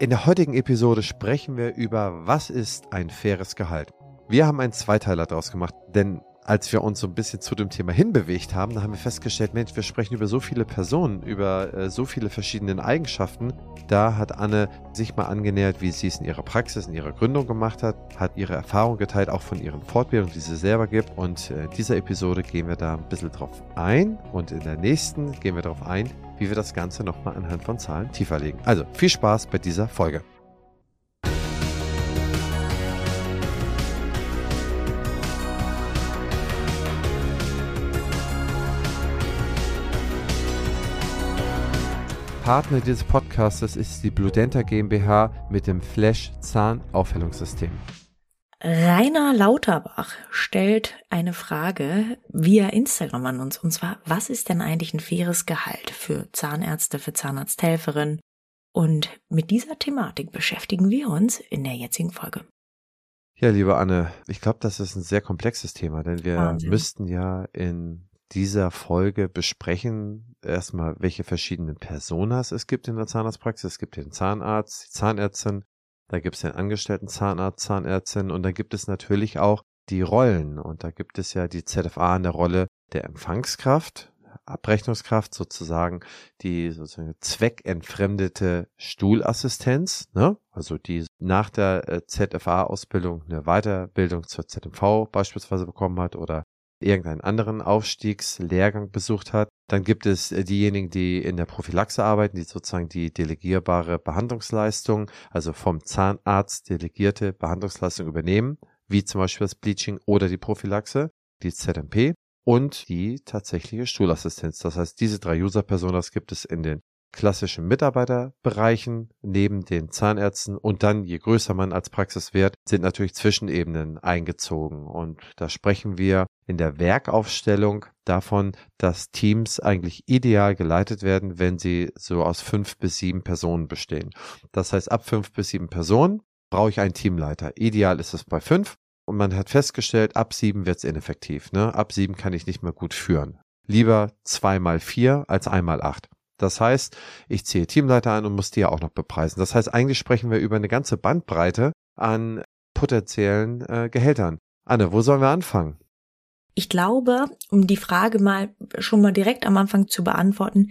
In der heutigen Episode sprechen wir über, was ist ein faires Gehalt. Wir haben einen Zweiteiler daraus gemacht, denn als wir uns so ein bisschen zu dem Thema hinbewegt haben, da haben wir festgestellt, Mensch, wir sprechen über so viele Personen, über äh, so viele verschiedene Eigenschaften. Da hat Anne sich mal angenähert, wie sie es in ihrer Praxis, in ihrer Gründung gemacht hat, hat ihre Erfahrung geteilt, auch von ihren Fortbildungen, die sie selber gibt. Und äh, in dieser Episode gehen wir da ein bisschen drauf ein und in der nächsten gehen wir darauf ein, wie wir das Ganze nochmal anhand von Zahlen tiefer legen. Also viel Spaß bei dieser Folge. Partner dieses Podcasts ist die Bludenta GmbH mit dem Flash Zahnaufhellungssystem. Rainer Lauterbach stellt eine Frage via Instagram an uns und zwar, was ist denn eigentlich ein faires Gehalt für Zahnärzte, für Zahnarzthelferinnen? Und mit dieser Thematik beschäftigen wir uns in der jetzigen Folge. Ja, liebe Anne, ich glaube, das ist ein sehr komplexes Thema, denn wir Wahnsinn. müssten ja in dieser Folge besprechen. Erstmal, welche verschiedenen Personas es gibt in der Zahnarztpraxis. Es gibt den Zahnarzt, die Zahnärztin, da gibt es den angestellten Zahnarzt, Zahnärztin und da gibt es natürlich auch die Rollen. Und da gibt es ja die ZFA in der Rolle der Empfangskraft, Abrechnungskraft sozusagen die sozusagen zweckentfremdete Stuhlassistenz, ne? also die nach der äh, ZFA-Ausbildung eine Weiterbildung zur ZMV beispielsweise bekommen hat oder irgendeinen anderen Aufstiegslehrgang besucht hat. Dann gibt es äh, diejenigen, die in der Prophylaxe arbeiten, die sozusagen die delegierbare Behandlungsleistung, also vom Zahnarzt delegierte Behandlungsleistung übernehmen, wie zum Beispiel das Bleaching oder die Prophylaxe, die ZMP und die tatsächliche Stuhlassistenz. Das heißt, diese drei User-Personas gibt es in den klassischen Mitarbeiterbereichen neben den Zahnärzten und dann, je größer man als Praxis wird, sind natürlich Zwischenebenen eingezogen. Und da sprechen wir in der Werkaufstellung davon, dass Teams eigentlich ideal geleitet werden, wenn sie so aus fünf bis sieben Personen bestehen. Das heißt, ab fünf bis sieben Personen brauche ich einen Teamleiter. Ideal ist es bei fünf. Und man hat festgestellt, ab sieben wird es ineffektiv. Ne? Ab sieben kann ich nicht mehr gut führen. Lieber zwei mal vier als einmal acht. Das heißt, ich ziehe Teamleiter ein und muss die ja auch noch bepreisen. Das heißt, eigentlich sprechen wir über eine ganze Bandbreite an potenziellen äh, Gehältern. Anne, wo sollen wir anfangen? Ich glaube, um die Frage mal schon mal direkt am Anfang zu beantworten,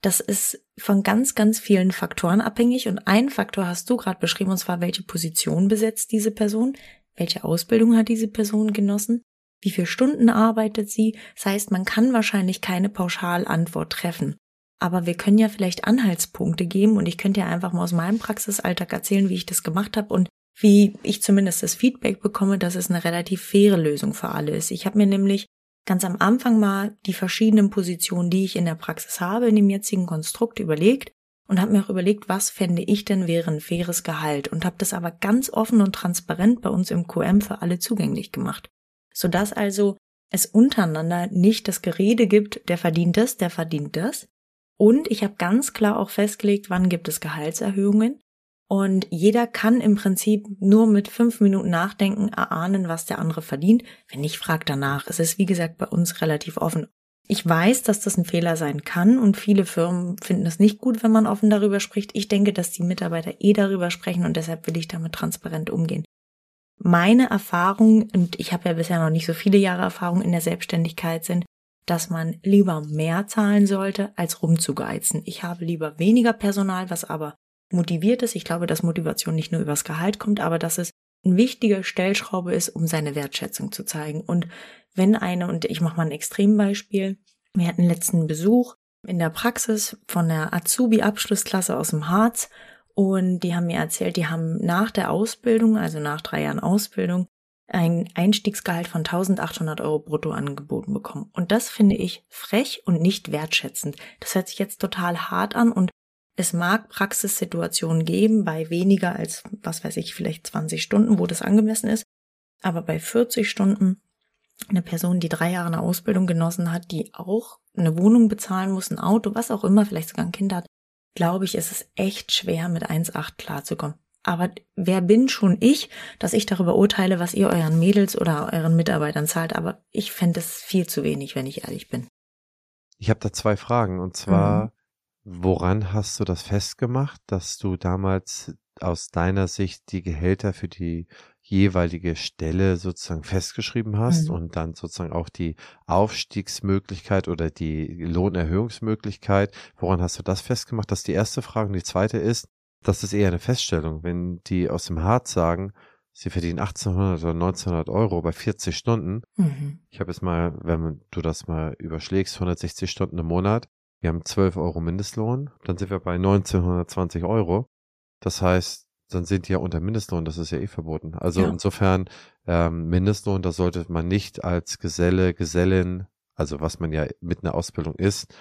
das ist von ganz, ganz vielen Faktoren abhängig. Und einen Faktor hast du gerade beschrieben, und zwar, welche Position besetzt diese Person? Welche Ausbildung hat diese Person genossen? Wie viele Stunden arbeitet sie? Das heißt, man kann wahrscheinlich keine Pauschalantwort treffen. Aber wir können ja vielleicht Anhaltspunkte geben und ich könnte ja einfach mal aus meinem Praxisalltag erzählen, wie ich das gemacht habe und wie ich zumindest das Feedback bekomme, dass es eine relativ faire Lösung für alle ist. Ich habe mir nämlich ganz am Anfang mal die verschiedenen Positionen, die ich in der Praxis habe, in dem jetzigen Konstrukt überlegt und habe mir auch überlegt, was fände ich denn wäre ein faires Gehalt und habe das aber ganz offen und transparent bei uns im QM für alle zugänglich gemacht, sodass also es untereinander nicht das Gerede gibt, der verdient das, der verdient das, und ich habe ganz klar auch festgelegt, wann gibt es Gehaltserhöhungen. Und jeder kann im Prinzip nur mit fünf Minuten nachdenken, erahnen, was der andere verdient. Wenn ich frage danach, es ist wie gesagt bei uns relativ offen. Ich weiß, dass das ein Fehler sein kann und viele Firmen finden es nicht gut, wenn man offen darüber spricht. Ich denke, dass die Mitarbeiter eh darüber sprechen und deshalb will ich damit transparent umgehen. Meine Erfahrung, und ich habe ja bisher noch nicht so viele Jahre Erfahrung in der Selbstständigkeit sind, dass man lieber mehr zahlen sollte, als rumzugeizen. Ich habe lieber weniger Personal, was aber motiviert ist. Ich glaube, dass Motivation nicht nur übers Gehalt kommt, aber dass es ein wichtiger Stellschraube ist, um seine Wertschätzung zu zeigen. Und wenn eine, und ich mache mal ein Extrembeispiel, wir hatten letzten Besuch in der Praxis von der Azubi-Abschlussklasse aus dem Harz und die haben mir erzählt, die haben nach der Ausbildung, also nach drei Jahren Ausbildung, ein Einstiegsgehalt von 1800 Euro brutto angeboten bekommen. Und das finde ich frech und nicht wertschätzend. Das hört sich jetzt total hart an und es mag Praxissituationen geben bei weniger als, was weiß ich, vielleicht 20 Stunden, wo das angemessen ist. Aber bei 40 Stunden eine Person, die drei Jahre eine Ausbildung genossen hat, die auch eine Wohnung bezahlen muss, ein Auto, was auch immer, vielleicht sogar ein Kind hat, glaube ich, ist es echt schwer, mit 1,8 klarzukommen. Aber wer bin schon ich, dass ich darüber urteile, was ihr euren Mädels oder euren Mitarbeitern zahlt? Aber ich fände es viel zu wenig, wenn ich ehrlich bin. Ich habe da zwei Fragen. Und zwar, mhm. woran hast du das festgemacht, dass du damals aus deiner Sicht die Gehälter für die jeweilige Stelle sozusagen festgeschrieben hast mhm. und dann sozusagen auch die Aufstiegsmöglichkeit oder die Lohnerhöhungsmöglichkeit. Woran hast du das festgemacht? Das ist die erste Frage. Und die zweite ist, das ist eher eine Feststellung. Wenn die aus dem Harz sagen, sie verdienen 1800 oder 1900 Euro bei 40 Stunden. Mhm. Ich habe jetzt mal, wenn du das mal überschlägst, 160 Stunden im Monat. Wir haben 12 Euro Mindestlohn. Dann sind wir bei 1920 Euro. Das heißt, dann sind die ja unter Mindestlohn, das ist ja eh verboten. Also ja. insofern ähm, Mindestlohn, da sollte man nicht als Geselle, Gesellin, also was man ja mit einer Ausbildung ist,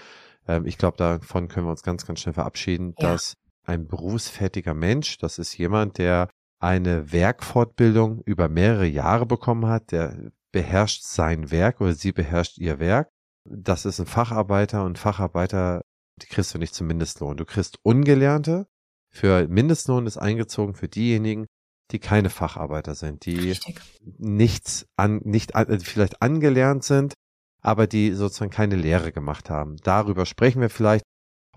ähm, ich glaube, davon können wir uns ganz, ganz schnell verabschieden, ja. dass ein berufsfertiger Mensch, das ist jemand, der eine Werkfortbildung über mehrere Jahre bekommen hat, der beherrscht sein Werk oder sie beherrscht ihr Werk. Das ist ein Facharbeiter und Facharbeiter, die kriegst du nicht zum Mindestlohn. Du kriegst Ungelernte, für Mindestlohn ist eingezogen für diejenigen, die keine Facharbeiter sind, die Richtig. nichts an, nicht an, vielleicht angelernt sind, aber die sozusagen keine Lehre gemacht haben. Darüber sprechen wir vielleicht.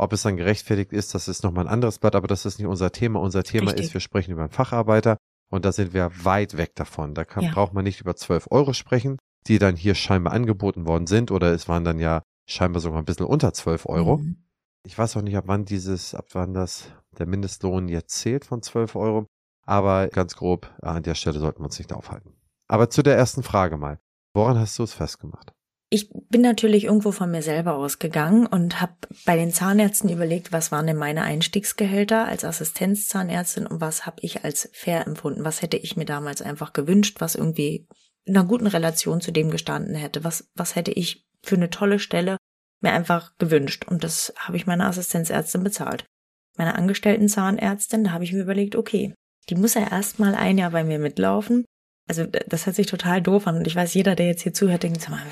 Ob es dann gerechtfertigt ist, das ist nochmal ein anderes Blatt, aber das ist nicht unser Thema. Unser Thema Richtig. ist, wir sprechen über einen Facharbeiter und da sind wir weit weg davon. Da kann, ja. braucht man nicht über 12 Euro sprechen, die dann hier scheinbar angeboten worden sind oder es waren dann ja scheinbar sogar ein bisschen unter 12 Euro. Mhm. Ich weiß auch nicht, ab wann dieses, ab wann das der Mindestlohn jetzt zählt von 12 Euro. Aber ganz grob, an der Stelle sollten wir uns nicht aufhalten. Aber zu der ersten Frage mal. Woran hast du es festgemacht? Ich bin natürlich irgendwo von mir selber ausgegangen und habe bei den Zahnärzten überlegt, was waren denn meine Einstiegsgehälter als Assistenzzahnärztin und was habe ich als fair empfunden? Was hätte ich mir damals einfach gewünscht, was irgendwie in einer guten Relation zu dem gestanden hätte? Was, was hätte ich für eine tolle Stelle mir einfach gewünscht? Und das habe ich meiner Assistenzärztin bezahlt meiner angestellten Zahnärztin, da habe ich mir überlegt, okay, die muss ja erstmal ein Jahr bei mir mitlaufen. Also das hört sich total doof an und ich weiß, jeder, der jetzt hier zuhört, denkt, sag mal,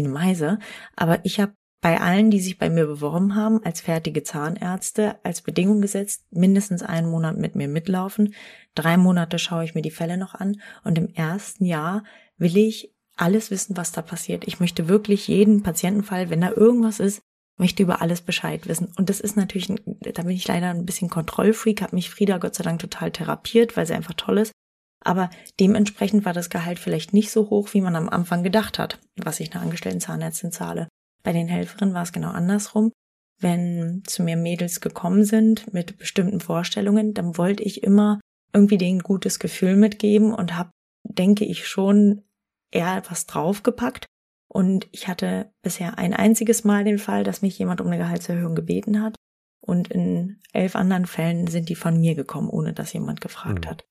eine Meise? Aber ich habe bei allen, die sich bei mir beworben haben, als fertige Zahnärzte, als Bedingung gesetzt, mindestens einen Monat mit mir mitlaufen. Drei Monate schaue ich mir die Fälle noch an und im ersten Jahr will ich alles wissen, was da passiert. Ich möchte wirklich jeden Patientenfall, wenn da irgendwas ist, möchte über alles Bescheid wissen. Und das ist natürlich, da bin ich leider ein bisschen Kontrollfreak, hat mich Frieda Gott sei Dank total therapiert, weil sie einfach toll ist. Aber dementsprechend war das Gehalt vielleicht nicht so hoch, wie man am Anfang gedacht hat, was ich einer angestellten Zahnärztin zahle. Bei den Helferinnen war es genau andersrum. Wenn zu mir Mädels gekommen sind mit bestimmten Vorstellungen, dann wollte ich immer irgendwie denen ein gutes Gefühl mitgeben und habe, denke ich, schon eher was draufgepackt, und ich hatte bisher ein einziges Mal den Fall, dass mich jemand um eine Gehaltserhöhung gebeten hat. Und in elf anderen Fällen sind die von mir gekommen, ohne dass jemand gefragt mhm. hat.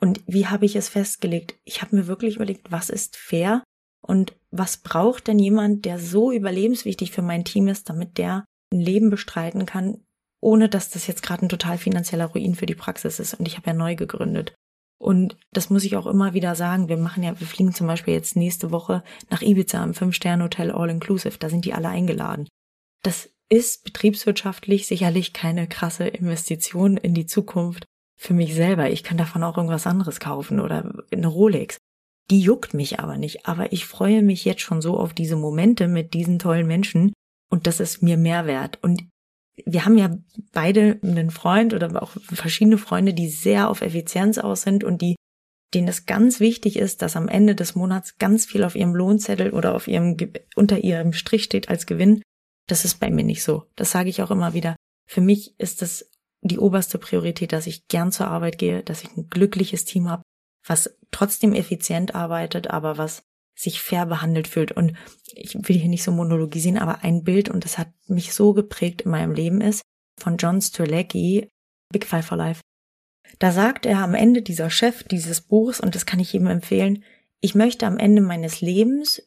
Und wie habe ich es festgelegt? Ich habe mir wirklich überlegt, was ist fair und was braucht denn jemand, der so überlebenswichtig für mein Team ist, damit der ein Leben bestreiten kann, ohne dass das jetzt gerade ein total finanzieller Ruin für die Praxis ist. Und ich habe ja neu gegründet. Und das muss ich auch immer wieder sagen. Wir machen ja, wir fliegen zum Beispiel jetzt nächste Woche nach Ibiza im Fünf-Sterne-Hotel All-Inclusive. Da sind die alle eingeladen. Das ist betriebswirtschaftlich sicherlich keine krasse Investition in die Zukunft für mich selber. Ich kann davon auch irgendwas anderes kaufen oder eine Rolex. Die juckt mich aber nicht. Aber ich freue mich jetzt schon so auf diese Momente mit diesen tollen Menschen. Und das ist mir mehr wert. Und wir haben ja beide einen Freund oder auch verschiedene Freunde, die sehr auf Effizienz aus sind und die denen es ganz wichtig ist, dass am Ende des Monats ganz viel auf ihrem Lohnzettel oder auf ihrem unter ihrem Strich steht als Gewinn. Das ist bei mir nicht so. Das sage ich auch immer wieder. Für mich ist es die oberste Priorität, dass ich gern zur Arbeit gehe, dass ich ein glückliches Team habe, was trotzdem effizient arbeitet, aber was sich fair behandelt fühlt. Und ich will hier nicht so monologisieren, aber ein Bild, und das hat mich so geprägt in meinem Leben, ist von John Strelacki, Big Five for Life. Da sagt er am Ende dieser Chef dieses Buchs, und das kann ich jedem empfehlen, ich möchte am Ende meines Lebens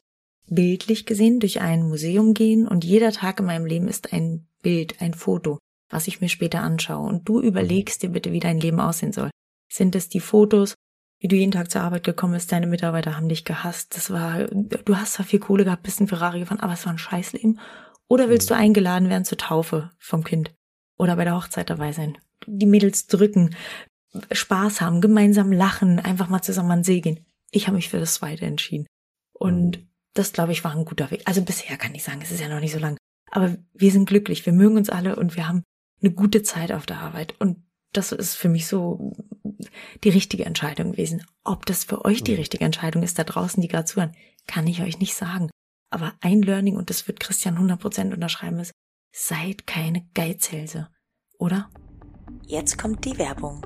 bildlich gesehen durch ein Museum gehen und jeder Tag in meinem Leben ist ein Bild, ein Foto, was ich mir später anschaue. Und du überlegst dir bitte, wie dein Leben aussehen soll. Sind es die Fotos wie du jeden Tag zur Arbeit gekommen bist, deine Mitarbeiter haben dich gehasst. Das war, du hast zwar viel Kohle gehabt, bist in Ferrari gefahren, aber es war ein Scheißleben. Oder willst du mhm. eingeladen werden zur Taufe vom Kind? Oder bei der Hochzeit dabei sein? Die Mädels drücken, Spaß haben, gemeinsam lachen, einfach mal zusammen an See gehen. Ich habe mich für das Zweite entschieden. Und mhm. das, glaube ich, war ein guter Weg. Also bisher kann ich sagen, es ist ja noch nicht so lang. Aber wir sind glücklich, wir mögen uns alle und wir haben eine gute Zeit auf der Arbeit. Und das ist für mich so die richtige Entscheidung gewesen. Ob das für euch die mhm. richtige Entscheidung ist, da draußen, die gerade zuhören, kann ich euch nicht sagen. Aber ein Learning, und das wird Christian 100% unterschreiben, ist, seid keine Geizhälse, oder? Jetzt kommt die Werbung.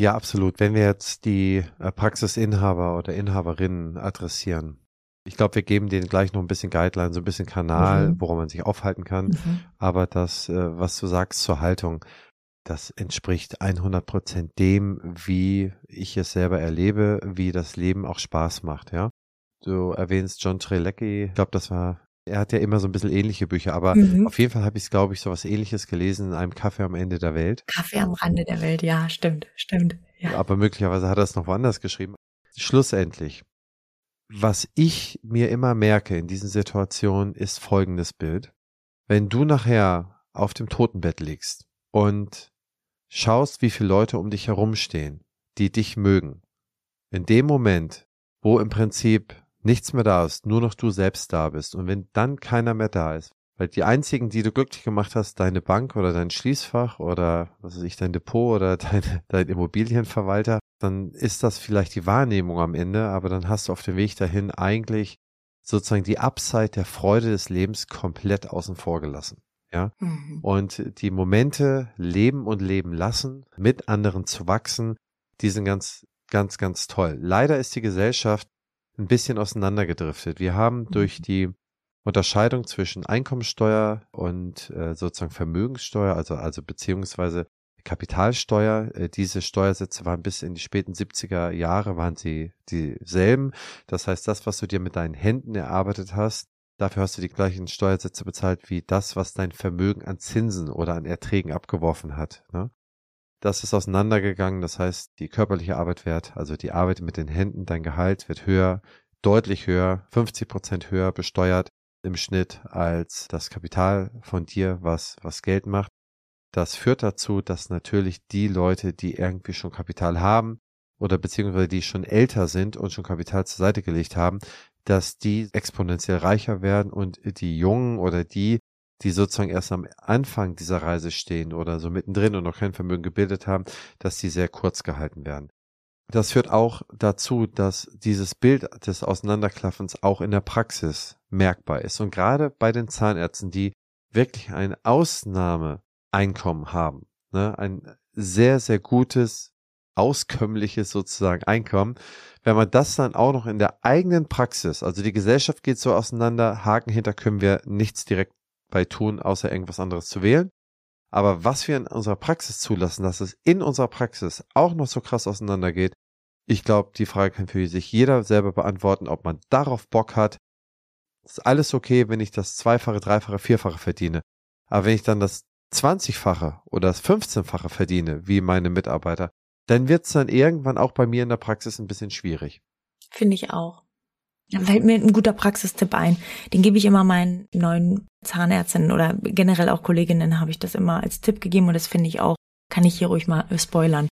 Ja, absolut. Wenn wir jetzt die äh, Praxisinhaber oder Inhaberinnen adressieren, ich glaube, wir geben denen gleich noch ein bisschen Guideline, so ein bisschen Kanal, mhm. woran man sich aufhalten kann. Mhm. Aber das, äh, was du sagst zur Haltung, das entspricht 100 Prozent dem, wie ich es selber erlebe, wie das Leben auch Spaß macht, ja. Du erwähnst John Trelecki, ich glaube, das war, er hat ja immer so ein bisschen ähnliche Bücher, aber mhm. auf jeden Fall habe ich es, glaube ich, so was ähnliches gelesen in einem Kaffee am Ende der Welt. Kaffee am Rande der Welt, ja, stimmt, stimmt. Ja. Aber möglicherweise hat er es noch woanders geschrieben. Schlussendlich, was ich mir immer merke in diesen Situationen, ist folgendes Bild. Wenn du nachher auf dem Totenbett liegst und schaust, wie viele Leute um dich herumstehen, die dich mögen, in dem Moment, wo im Prinzip nichts mehr da ist, nur noch du selbst da bist und wenn dann keiner mehr da ist, weil die einzigen, die du glücklich gemacht hast, deine Bank oder dein Schließfach oder was weiß ich, dein Depot oder dein, dein Immobilienverwalter, dann ist das vielleicht die Wahrnehmung am Ende, aber dann hast du auf dem Weg dahin eigentlich sozusagen die Upside der Freude des Lebens komplett außen vor gelassen. Ja. Mhm. Und die Momente leben und leben lassen, mit anderen zu wachsen, die sind ganz, ganz, ganz toll. Leider ist die Gesellschaft ein bisschen auseinandergedriftet. Wir haben mhm. durch die Unterscheidung zwischen Einkommensteuer und äh, sozusagen Vermögenssteuer, also, also beziehungsweise Kapitalsteuer. Äh, diese Steuersätze waren bis in die späten 70er Jahre waren sie dieselben. Das heißt, das, was du dir mit deinen Händen erarbeitet hast, dafür hast du die gleichen Steuersätze bezahlt wie das, was dein Vermögen an Zinsen oder an Erträgen abgeworfen hat. Ne? Das ist auseinandergegangen. Das heißt, die körperliche Arbeit wird, also die Arbeit mit den Händen, dein Gehalt wird höher, deutlich höher, 50 Prozent höher besteuert im Schnitt als das Kapital von dir, was, was Geld macht. Das führt dazu, dass natürlich die Leute, die irgendwie schon Kapital haben oder beziehungsweise die schon älter sind und schon Kapital zur Seite gelegt haben, dass die exponentiell reicher werden und die Jungen oder die, die sozusagen erst am Anfang dieser Reise stehen oder so mittendrin und noch kein Vermögen gebildet haben, dass die sehr kurz gehalten werden. Das führt auch dazu, dass dieses Bild des Auseinanderklaffens auch in der Praxis merkbar ist. Und gerade bei den Zahnärzten, die wirklich ein Ausnahmeeinkommen haben, ne, ein sehr, sehr gutes, auskömmliches sozusagen Einkommen, wenn man das dann auch noch in der eigenen Praxis, also die Gesellschaft geht so auseinander, Haken hinter können wir nichts direkt bei tun, außer irgendwas anderes zu wählen. Aber was wir in unserer Praxis zulassen, dass es in unserer Praxis auch noch so krass auseinandergeht, ich glaube, die Frage kann für sich jeder selber beantworten, ob man darauf Bock hat. ist alles okay, wenn ich das Zweifache, Dreifache, Vierfache verdiene. Aber wenn ich dann das 20-fache oder das 15-fache verdiene, wie meine Mitarbeiter, dann wird es dann irgendwann auch bei mir in der Praxis ein bisschen schwierig. Finde ich auch. Da fällt mir ein guter Praxistipp ein. Den gebe ich immer meinen neuen Zahnärztinnen oder generell auch Kolleginnen habe ich das immer als Tipp gegeben und das finde ich auch, kann ich hier ruhig mal spoilern.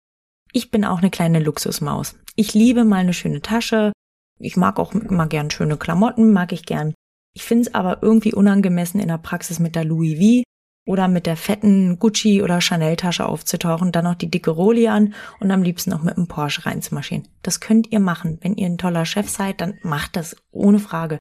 Ich bin auch eine kleine Luxusmaus. Ich liebe mal eine schöne Tasche. Ich mag auch immer gern schöne Klamotten, mag ich gern. Ich finde es aber irgendwie unangemessen in der Praxis mit der Louis V oder mit der fetten Gucci oder Chanel Tasche aufzutauchen, dann noch die dicke Roli an und am liebsten noch mit einem Porsche reinzumarschieren. Das könnt ihr machen. Wenn ihr ein toller Chef seid, dann macht das ohne Frage.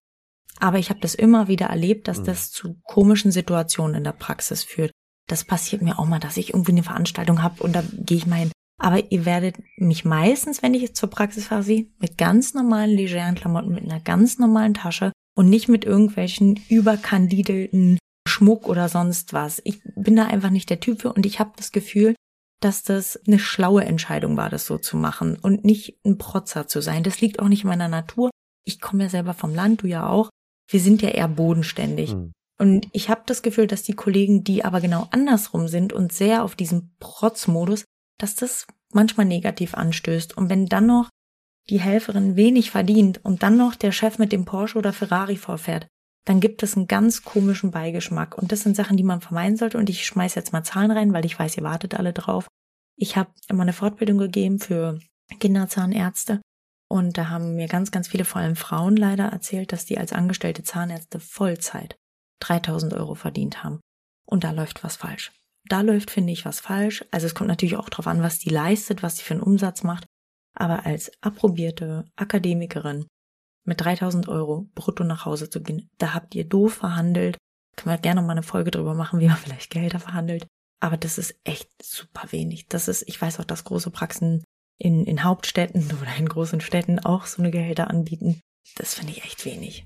Aber ich habe das immer wieder erlebt, dass mhm. das zu komischen Situationen in der Praxis führt. Das passiert mir auch mal, dass ich irgendwie eine Veranstaltung habe und da gehe ich mal hin. Aber ihr werdet mich meistens, wenn ich jetzt zur Praxis fahre, sie mit ganz normalen legeren Klamotten, mit einer ganz normalen Tasche und nicht mit irgendwelchen überkandidelten Schmuck oder sonst was. Ich bin da einfach nicht der Typ für und ich habe das Gefühl, dass das eine schlaue Entscheidung war, das so zu machen und nicht ein Protzer zu sein. Das liegt auch nicht in meiner Natur. Ich komme ja selber vom Land, du ja auch. Wir sind ja eher bodenständig. Mhm. Und ich habe das Gefühl, dass die Kollegen, die aber genau andersrum sind und sehr auf diesem Protzmodus, dass das manchmal negativ anstößt. Und wenn dann noch die Helferin wenig verdient und dann noch der Chef mit dem Porsche oder Ferrari vorfährt, dann gibt es einen ganz komischen Beigeschmack. Und das sind Sachen, die man vermeiden sollte. Und ich schmeiß jetzt mal Zahlen rein, weil ich weiß, ihr wartet alle drauf. Ich habe immer eine Fortbildung gegeben für Kinderzahnärzte. Und da haben mir ganz, ganz viele, vor allem Frauen leider erzählt, dass die als angestellte Zahnärzte Vollzeit 3000 Euro verdient haben. Und da läuft was falsch. Da läuft, finde ich, was falsch. Also es kommt natürlich auch darauf an, was die leistet, was sie für einen Umsatz macht. Aber als approbierte Akademikerin mit 3000 Euro brutto nach Hause zu gehen, da habt ihr doof verhandelt. Können wir gerne mal eine Folge drüber machen, wie man vielleicht Gelder verhandelt. Aber das ist echt super wenig. Das ist, ich weiß auch, dass große Praxen in, in Hauptstädten oder in großen Städten auch so eine Gehälter anbieten. Das finde ich echt wenig.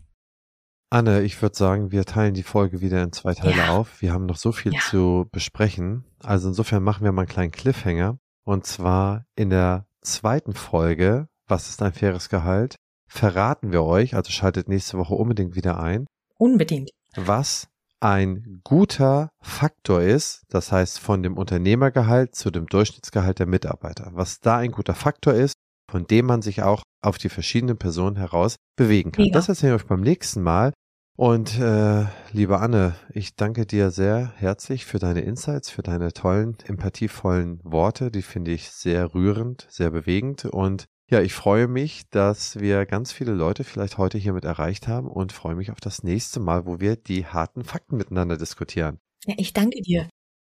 Anne, ich würde sagen, wir teilen die Folge wieder in zwei Teile ja. auf. Wir haben noch so viel ja. zu besprechen. Also insofern machen wir mal einen kleinen Cliffhanger. Und zwar in der zweiten Folge, was ist ein faires Gehalt, verraten wir euch, also schaltet nächste Woche unbedingt wieder ein. Unbedingt. Was ein guter Faktor ist, das heißt von dem Unternehmergehalt zu dem Durchschnittsgehalt der Mitarbeiter. Was da ein guter Faktor ist, von dem man sich auch auf die verschiedenen Personen heraus bewegen kann. Ja. Das erzähle ich euch beim nächsten Mal. Und äh, liebe Anne, ich danke dir sehr herzlich für deine Insights, für deine tollen, empathievollen Worte. Die finde ich sehr rührend, sehr bewegend. Und ja, ich freue mich, dass wir ganz viele Leute vielleicht heute hiermit erreicht haben und freue mich auf das nächste Mal, wo wir die harten Fakten miteinander diskutieren. Ja, ich danke dir.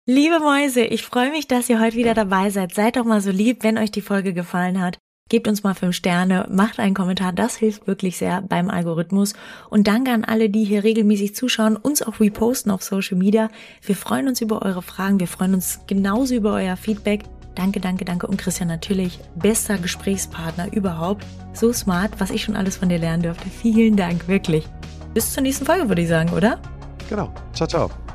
Liebe Mäuse, ich freue mich, dass ihr heute wieder dabei seid. Seid doch mal so lieb, wenn euch die Folge gefallen hat. Gebt uns mal fünf Sterne, macht einen Kommentar, das hilft wirklich sehr beim Algorithmus. Und danke an alle, die hier regelmäßig zuschauen, uns auch reposten auf Social Media. Wir freuen uns über eure Fragen, wir freuen uns genauso über euer Feedback. Danke, danke, danke. Und Christian natürlich, bester Gesprächspartner überhaupt. So smart, was ich schon alles von dir lernen durfte. Vielen Dank, wirklich. Bis zur nächsten Folge, würde ich sagen, oder? Genau. Ciao, ciao.